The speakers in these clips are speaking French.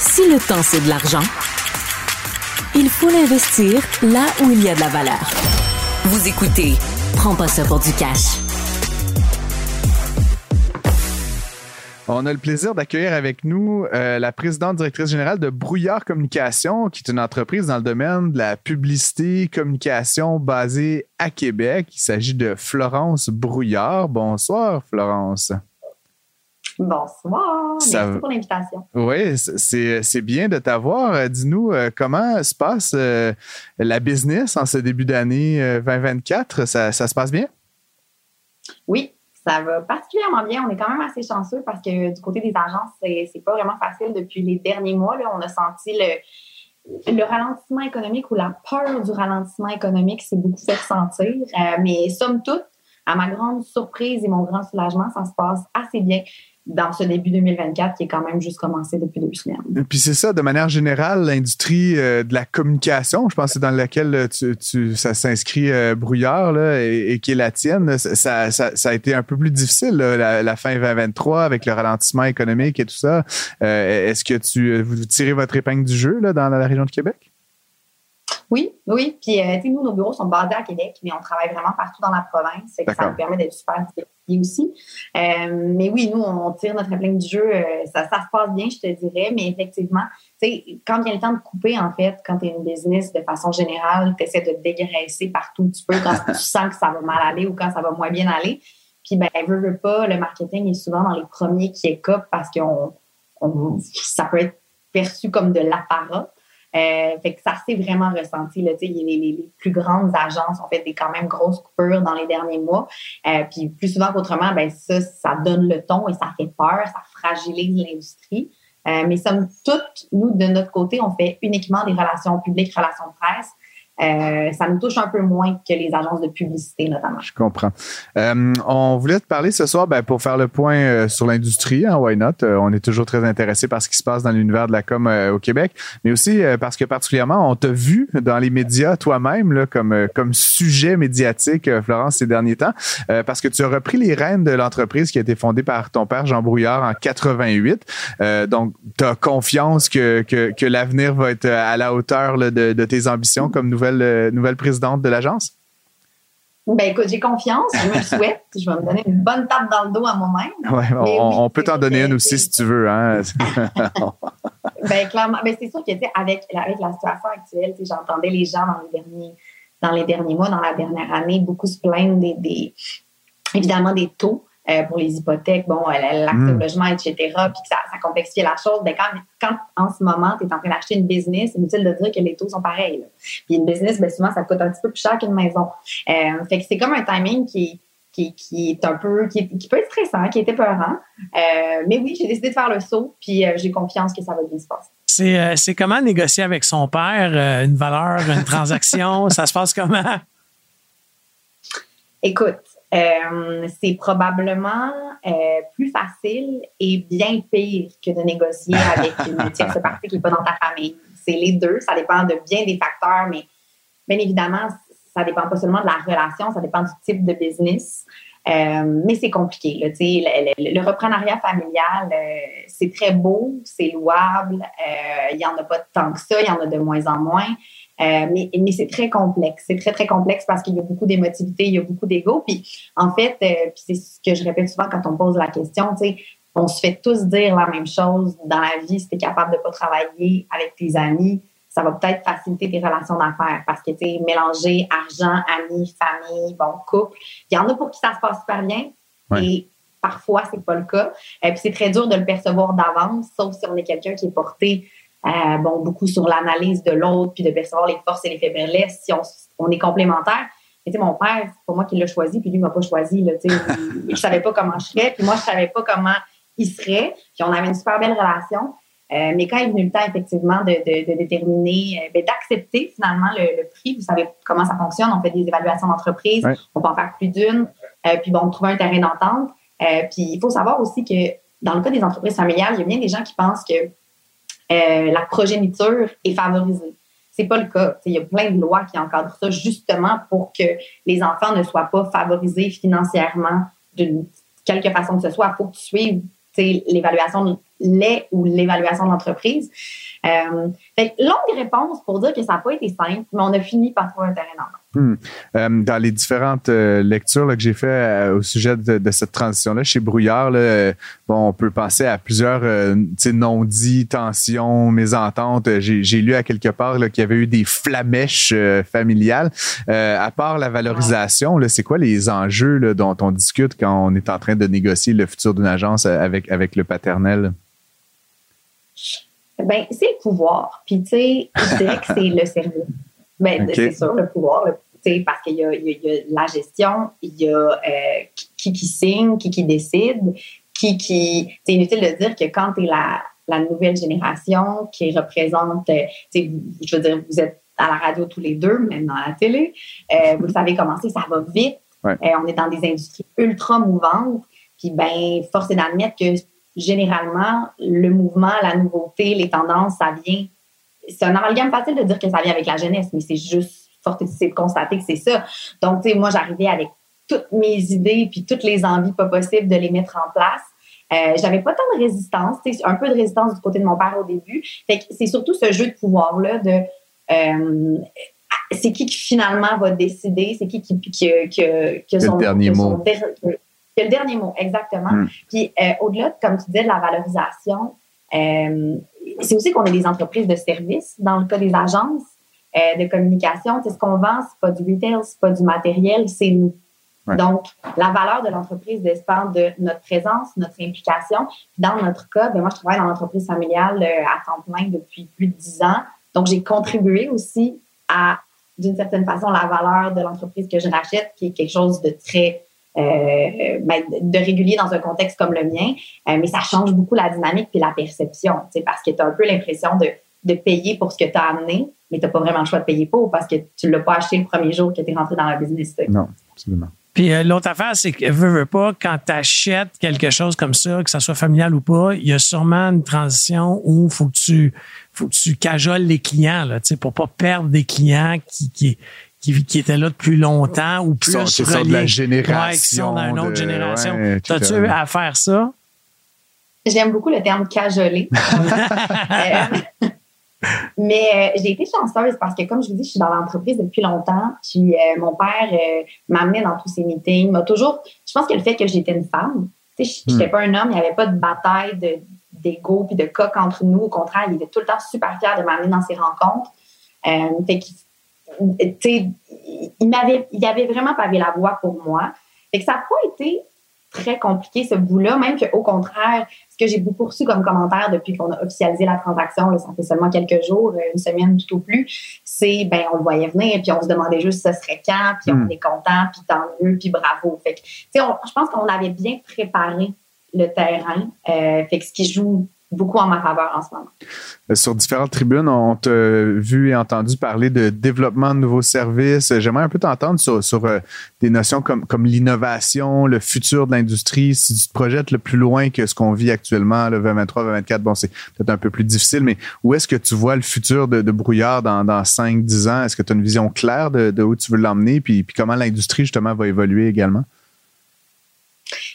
Si le temps, c'est de l'argent, il faut l'investir là où il y a de la valeur. Vous écoutez Prends pas ça pour du cash. On a le plaisir d'accueillir avec nous euh, la présidente directrice générale de Brouillard Communication, qui est une entreprise dans le domaine de la publicité, communication basée à Québec. Il s'agit de Florence Brouillard. Bonsoir, Florence. Bonsoir. Merci pour l'invitation. Oui, c'est bien de t'avoir. Euh, dis-nous euh, comment se passe la business en ce début d'année 2024. Ça, ça se passe bien? Oui, ça va particulièrement bien. On est quand même assez chanceux parce que du côté des agences, c'est pas vraiment facile depuis les derniers mois. Là, on a senti le, le ralentissement économique ou la peur du ralentissement économique s'est beaucoup fait sentir. Euh, mais somme toute, à ma grande surprise et mon grand soulagement, ça se passe assez bien dans ce début 2024 qui est quand même juste commencé depuis deux semaines. Puis c'est ça, de manière générale, l'industrie euh, de la communication, je pense que c'est dans laquelle euh, tu, ça s'inscrit euh, brouillard là, et, qui est la tienne, ça, ça, ça, a été un peu plus difficile la, fin 2023 avec le ralentissement économique et tout ça. Est-ce que tu vous tirez votre épingle du jeu là, dans la région de Québec? Oui, oui. Puis, euh, nous, nos bureaux sont basés à Québec, mais on travaille vraiment partout dans la province. Et ça nous permet d'être super diversifiés aussi. Euh, mais oui, nous, on tire notre épingle du jeu. Euh, ça, ça se passe bien, je te dirais. Mais effectivement, quand vient le temps de couper, en fait, quand tu es une business de façon générale, tu essaies de dégraisser partout où tu peux quand tu sens que ça va mal aller ou quand ça va moins bien aller. Puis, ben, veut, veut pas, le marketing est souvent dans les premiers qui écopent parce que ça peut être perçu comme de l'apparat. Euh, fait que ça s'est vraiment ressenti. Là, les, les, plus grandes agences ont fait des quand même grosses coupures dans les derniers mois. Euh, puis plus souvent qu'autrement, ben ça, ça donne le ton et ça fait peur, ça fragilise l'industrie. Euh, mais somme toute, nous, de notre côté, on fait uniquement des relations publiques, relations presse. Euh, ça nous touche un peu moins que les agences de publicité, notamment. Je comprends. Euh, on voulait te parler ce soir ben, pour faire le point euh, sur l'industrie, hein, why not? on est toujours très intéressé par ce qui se passe dans l'univers de la com au Québec, mais aussi parce que particulièrement, on t'a vu dans les médias toi-même comme, comme sujet médiatique, Florence, ces derniers temps, parce que tu as repris les rênes de l'entreprise qui a été fondée par ton père Jean Brouillard en 88. donc, tu as confiance que, que, l'avenir va être à la hauteur de, de tes ambitions comme nouvelle euh, nouvelle, présidente de l'agence? Ben écoute, j'ai confiance, je me le souhaite. Je vais me donner une bonne tape dans le dos à moi-même. Ouais, on, peut t'en donner une aussi si tu veux. Hein? ben clairement, ben, c'est sûr que avec, avec la situation actuelle, j'entendais les gens dans les derniers dans les derniers mois, dans la dernière année, beaucoup se plaindre des évidemment des taux. Euh, pour les hypothèques, bon, euh, l'accès au hmm. logement, etc., puis que ça, ça complexifie la chose, ben quand, quand en ce moment, tu es en train d'acheter une business, c'est inutile de dire que les taux sont pareils. Puis une business, ben souvent, ça coûte un petit peu plus cher qu'une maison. Euh, fait que c'est comme un timing qui, qui, qui est un peu, qui, qui, peut être stressant, qui est épeurant. Euh, mais oui, j'ai décidé de faire le saut, puis j'ai confiance que ça va bien se passer. C'est, c'est comment négocier avec son père une valeur, une transaction? ça se passe comment? Écoute, euh, c'est probablement euh, plus facile et bien pire que de négocier avec une tierce partie qui n'est pas dans ta famille. C'est les deux. Ça dépend de bien des facteurs, mais bien évidemment, ça dépend pas seulement de la relation, ça dépend du type de business. Euh, mais c'est compliqué. Là, le, le, le reprenariat familial, euh, c'est très beau, c'est louable. Il n'y en a pas tant que ça, il y en a de moins en moins. Euh, mais, mais c'est très complexe. C'est très, très complexe parce qu'il y a beaucoup d'émotivité, il y a beaucoup d'ego. Puis, en fait, euh, puis c'est ce que je répète souvent quand on pose la question, tu sais, on se fait tous dire la même chose dans la vie. Si tu es capable de pas travailler avec tes amis, ça va peut-être faciliter tes relations d'affaires parce que, tu sais, mélanger argent, amis, famille, bon, couple. Il y en a pour qui ça se passe super bien. Et parfois, c'est pas le cas. Et euh, puis, c'est très dur de le percevoir d'avance, sauf si on est quelqu'un qui est porté euh, bon, beaucoup sur l'analyse de l'autre, puis de percevoir les forces et les faiblesses, si on, on est complémentaires. Et, mon père, c'est pas moi qui l'a choisi, puis lui m'a pas choisi. Là, je savais pas comment je serais, puis moi, je savais pas comment il serait. Puis on avait une super belle relation. Euh, mais quand est venu le temps, effectivement, de, de, de déterminer, euh, ben, d'accepter finalement le, prix, vous savez comment ça fonctionne, on fait des évaluations d'entreprise, on peut en faire plus d'une, euh, puis bon, trouver un terrain d'entente. Euh, puis il faut savoir aussi que dans le cas des entreprises familiales, il y a bien des gens qui pensent que euh, la progéniture est favorisée. C'est pas le cas. Il y a plein de lois qui encadrent ça justement pour que les enfants ne soient pas favorisés financièrement d'une quelque façon que ce soit. Il faut que tu suives l'évaluation les ou l'évaluation de l'entreprise. Euh, longue réponse pour dire que ça n'a pas été simple, mais on a fini par trouver un terrain d'entente. Hmm. Euh, dans les différentes euh, lectures là, que j'ai fait euh, au sujet de, de cette transition-là, chez Brouillard, là, bon, on peut penser à plusieurs non-dits, tensions, mésententes. J'ai lu à quelque part qu'il y avait eu des flamèches familiales. à part la valorisation, c'est quoi les enjeux là, dont on discute quand on est en train de négocier le futur d'une agence avec, avec le paternel? Ben, c'est le pouvoir. Puis, tu sais, je dirais que c'est le service. Ben, c'est sûr, le pouvoir, parce qu'il y, y, a la gestion, il y a euh, qui, qui signe, qui, qui décide, qui, qui. C'est inutile de dire que quand tu es la, la nouvelle génération qui représente, euh, je veux dire, vous êtes à la radio tous les deux, même dans la télé, euh, vous savez comment c'est, ça va vite. on est dans des industries ultra mouvantes. Puis, ben, force est d'admettre que généralement, le mouvement, la nouveauté, les tendances, ça vient. C'est un amalgame facile de dire que ça vient avec la jeunesse, mais c'est juste forte c'est de constater que c'est ça. Donc, tu sais, moi, j'arrivais avec toutes mes idées puis toutes les envies pas possibles de les mettre en place. Euh, j'avais pas tant de résistance, un peu de résistance du côté de mon père au début. Fait que c'est surtout ce jeu de pouvoir là de euh, c'est qui qui finalement va décider, c'est qui qui, qui, son, le dernier mot. le dernier mot, exactement. Hmm. Puis euh, au-delà, comme tu disais, de la valorisation, euh, c'est aussi qu'on est des entreprises de services. Dans le cas des agences euh, de communication, c'est ce qu'on vend, c'est pas du retail, c'est pas du matériel, c'est nous. Donc, la valeur de l'entreprise dépend de notre présence, notre implication. Dans notre cas, ben moi, je travaille dans l'entreprise familiale à temps plein depuis plus de dix ans. Donc, j'ai contribué aussi à, d'une certaine façon, la valeur de l'entreprise que je rachète, qui est quelque chose de très euh, ben, de régulier dans un contexte comme le mien, euh, mais ça change beaucoup la dynamique puis la perception, parce que tu as un peu l'impression de, de payer pour ce que tu as amené, mais tu n'as pas vraiment le choix de payer pour parce que tu ne l'as pas acheté le premier jour que tu es rentré dans la business. Non, absolument. Puis euh, l'autre affaire, c'est que veux, veux pas, quand tu achètes quelque chose comme ça, que ça soit familial ou pas, il y a sûrement une transition où il faut que tu faut que tu cajoles les clients là, pour pas perdre des clients qui, qui, qui, qui étaient là depuis longtemps ou plus qui sont, de la génération. qui sont dans une autre génération. T'as-tu eu à faire ça? J'aime beaucoup le terme cajoler. Euh, mais euh, j'ai été chanceuse parce que, comme je vous dis, je suis dans l'entreprise depuis longtemps. Puis euh, mon père m'amenait dans tous ses meetings. M'a toujours. Je pense que le fait que j'étais une femme, tu sais, j'étais hmm. pas un homme, il n'y avait pas de bataille de d'ego puis de coq entre nous. Au contraire, il était tout le temps super fier de m'amener dans ses rencontres. fait qu'il il m'avait, il avait vraiment pavé la voie pour moi. et que ça n'a pas été très compliqué ce bout-là, même qu'au contraire, ce que j'ai beaucoup reçu comme commentaire depuis qu'on a officialisé la transaction, ça fait seulement quelques jours, une semaine tout au plus, c'est ben on le voyait venir, puis on se demandait juste ce serait quand, puis on hmm. est content, puis tant mieux, puis bravo. Fait que, je pense qu'on avait bien préparé le terrain. Euh, fait que ce qui joue beaucoup en ma faveur en ce moment. Euh, sur différentes tribunes, on t'a vu et entendu parler de développement de nouveaux services. J'aimerais un peu t'entendre sur, sur euh, des notions comme, comme l'innovation, le futur de l'industrie. Si tu te projettes le plus loin que ce qu'on vit actuellement, le 2023, 2024, bon, c'est peut-être un peu plus difficile, mais où est-ce que tu vois le futur de, de Brouillard dans, dans 5, 10 ans? Est-ce que tu as une vision claire de, de où tu veux l'emmener, puis, puis comment l'industrie, justement, va évoluer également?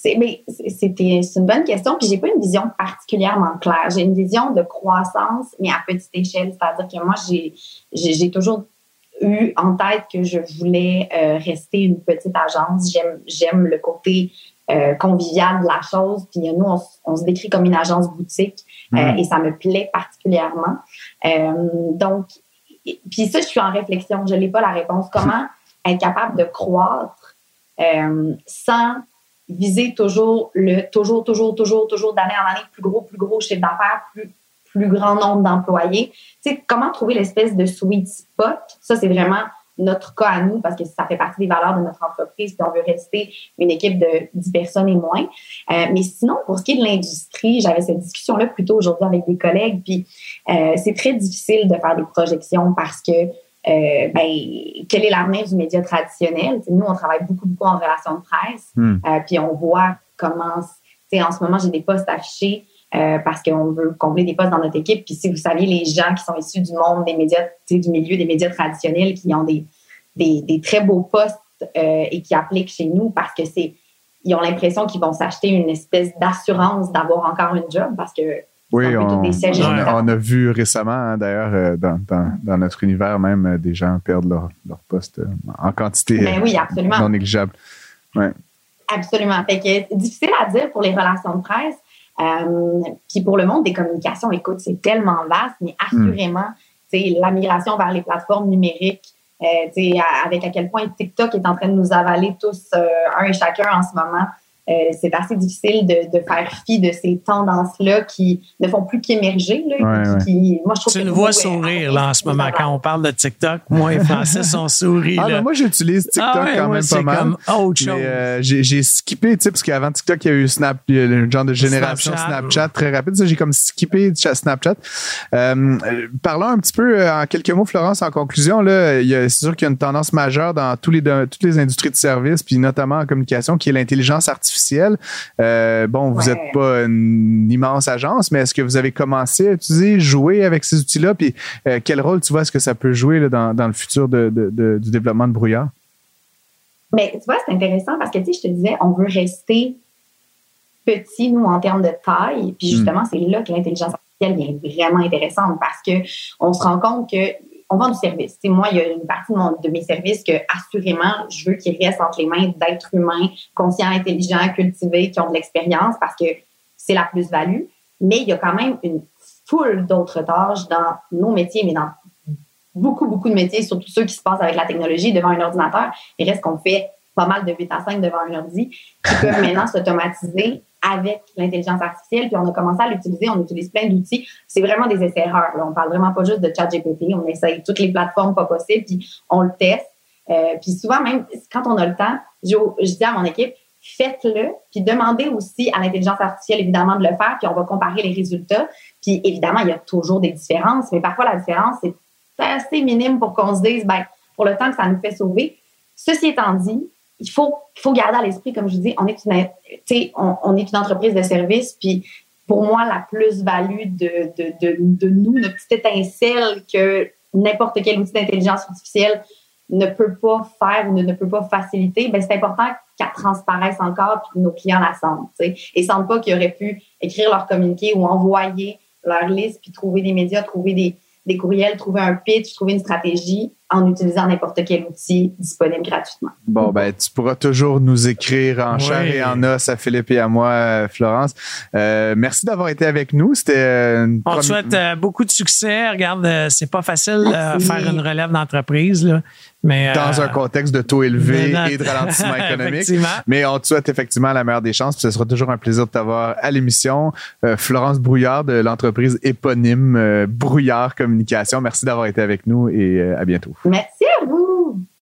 C'est, mais c'était, c'est une bonne question. Puis j'ai pas une vision particulièrement claire. J'ai une vision de croissance, mais à petite échelle. C'est-à-dire que moi, j'ai, j'ai, toujours eu en tête que je voulais euh, rester une petite agence. J'aime, j'aime le côté euh, convivial de la chose. Puis nous, on, se décrit comme une agence boutique euh, mm-hmm. et ça me plaît particulièrement. donc, puis ça, je suis en réflexion. Je n'ai pas la réponse. Comment être capable de croître sans viser toujours le toujours, toujours, toujours, toujours d'année en année plus gros, plus gros chiffre d'affaires, plus, plus grand nombre d'employés. Tu sais, comment trouver l'espèce de sweet spot? Ça, c'est vraiment notre cas à nous parce que ça fait partie des valeurs de notre entreprise puis on veut rester une équipe de 10 personnes et moins. Euh, mais sinon, pour ce qui est de l'industrie, j'avais cette discussion-là plutôt aujourd'hui avec des collègues puis euh, c'est très difficile de faire des projections parce que euh, ben, quel est l'avenir du média traditionnel? nous, on travaille beaucoup, beaucoup en relation de presse, hmm. euh, puis on voit comment, en ce moment, j'ai des postes affichés euh, parce qu'on veut combler des postes dans notre équipe. Puis si vous saviez, les gens qui sont issus du monde des médias, du milieu des médias traditionnels, qui ont des, des, très beaux postes et qui appliquent chez nous parce que c'est ils ont l'impression qu'ils vont s'acheter une espèce d'assurance d'avoir encore une job parce que oui, on, a, vu récemment, hein, d'ailleurs, euh, dans, notre univers même, euh, des gens perdent leur, poste euh, en quantité ben oui, non négligeable. Ouais. Absolument. Fait que difficile à dire pour les relations de presse. puis pour le monde des communications, écoute, c'est tellement vaste, mais hmm. assurément, c'est la migration vers les plateformes numériques, avec à quel point TikTok est en train de nous avaler tous un et chacun en ce moment. Euh, c'est assez difficile de, de, faire fi de ces tendances-là qui ne font plus qu'émerger. Ouais, moi, je trouve tu le vois sourire là, en ce moment quand on parle de TikTok. Moi, les Français sont souris. Ah, moi, j'utilise TikTok ah quand même pas mal. autre chose. Euh, j'ai skippé, tu sais, parce qu'avant TikTok, il y a eu Snap, il y a le genre de génération Snapchat, très rapide. Ça, j'ai comme skippé Snapchat. Euh, parlons un petit peu euh, en quelques mots, Florence, en conclusion. Là, c'est sûr qu'il y a une tendance majeure dans tous les, toutes les industries de services, puis notamment en communication, qui est l'intelligence artificielle euh, bon, vous n'êtes pas une immense agence, mais est-ce que vous avez commencé à utiliser, jouer avec ces outils-là? Puis euh, quel rôle tu vois est-ce que ça peut jouer dans, le futur du développement de brouillard? Mais tu vois, c'est intéressant parce que, tu sais, je te disais, on veut rester petit, nous, en termes de taille. Puis justement, hmm. c'est là que l'intelligence artificielle est vraiment intéressante parce qu'on se rend compte que on vend du service. moi, il y a une partie de, mes services que, assurément, je veux qu'ils restent entre les mains d'êtres humains conscients, intelligents, cultivés, qui ont de l'expérience parce que c'est la plus-value. Mais il y a quand même une foule d'autres tâches dans nos métiers, mais dans beaucoup, beaucoup de métiers, surtout ceux qui se passent avec la technologie devant un ordinateur. Il reste qu'on fait pas mal de 8 à 5 devant un ordi qui peuvent maintenant s'automatiser avec l'intelligence artificielle, puis on a commencé à l'utiliser, on utilise plein d'outils. C'est vraiment des essais-erreurs. On parle vraiment pas juste de ChatGPT, on essaye toutes les plateformes pas possibles, puis on le teste. Euh, puis souvent, même quand on a le temps, je, dis à mon équipe, faites-le, puis demandez aussi à l'intelligence artificielle, évidemment, de le faire, puis on va comparer les résultats. Puis évidemment, il y a toujours des différences, mais parfois la différence, c'est assez minime pour qu'on se dise, ben, pour le temps que ça nous fait sauver. Ceci étant dit, il faut, faut garder à l'esprit, comme je dis, on est une, on, on est une entreprise de service, puis pour moi, la plus-value de, de, de, de, nous, notre petite étincelle que n'importe quel outil d'intelligence artificielle ne peut pas faire ou ne, peut pas faciliter, ben c'est important qu'elle transparaisse encore puis que nos clients la sentent. sais Et sentent pas qu'ils auraient pu écrire leur communiqué ou envoyer leur liste puis trouver des médias, trouver des, des courriels, trouver un pitch, trouver une stratégie en utilisant n'importe quel outil disponible gratuitement. Bon, ben, tu pourras toujours nous écrire en chair et en os à Philippe et à moi, euh, Florence. Euh, merci d'avoir été avec nous. C'était euh, On te souhaite beaucoup de succès. Regarde, c'est pas facile de faire une relève d'entreprise, là. Mais, dans un contexte de taux élevé et de ralentissement économique. Mais on te souhaite effectivement la meilleure des chances. Puis ce sera toujours un plaisir de t'avoir à l'émission. Florence Brouillard de l'entreprise éponyme Brouillard Communication. Merci d'avoir été avec nous et à bientôt. Merci à vous.